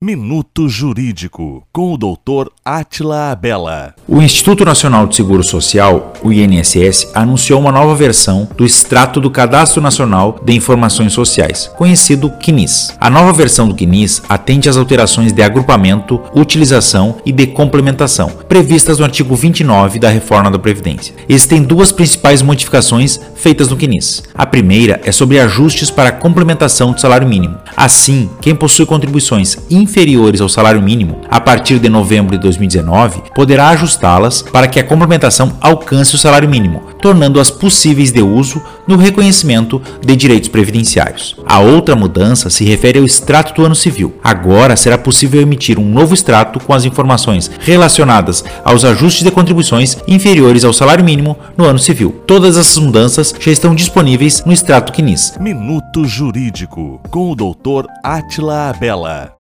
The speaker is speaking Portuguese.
Minuto Jurídico, com o Dr. Atila Abela. O Instituto Nacional de Seguro Social, o INSS, anunciou uma nova versão do extrato do Cadastro Nacional de Informações Sociais, conhecido CNIS. A nova versão do CNIS atende às alterações de agrupamento, utilização e de complementação, previstas no artigo 29 da Reforma da Previdência. Existem duas principais modificações feitas no CNIS. A primeira é sobre ajustes para a complementação do salário mínimo. Assim, quem possui contribuições inferiores ao salário mínimo a partir de novembro de 2019 poderá ajustá-las para que a complementação alcance o salário mínimo, tornando-as possíveis de uso no reconhecimento de direitos previdenciários. A outra mudança se refere ao extrato do ano civil. Agora será possível emitir um novo extrato com as informações relacionadas aos ajustes de contribuições inferiores ao salário mínimo no ano civil. Todas essas mudanças já estão disponíveis no extrato CNIS. Minuto Jurídico, com o Dr. Atila Abela.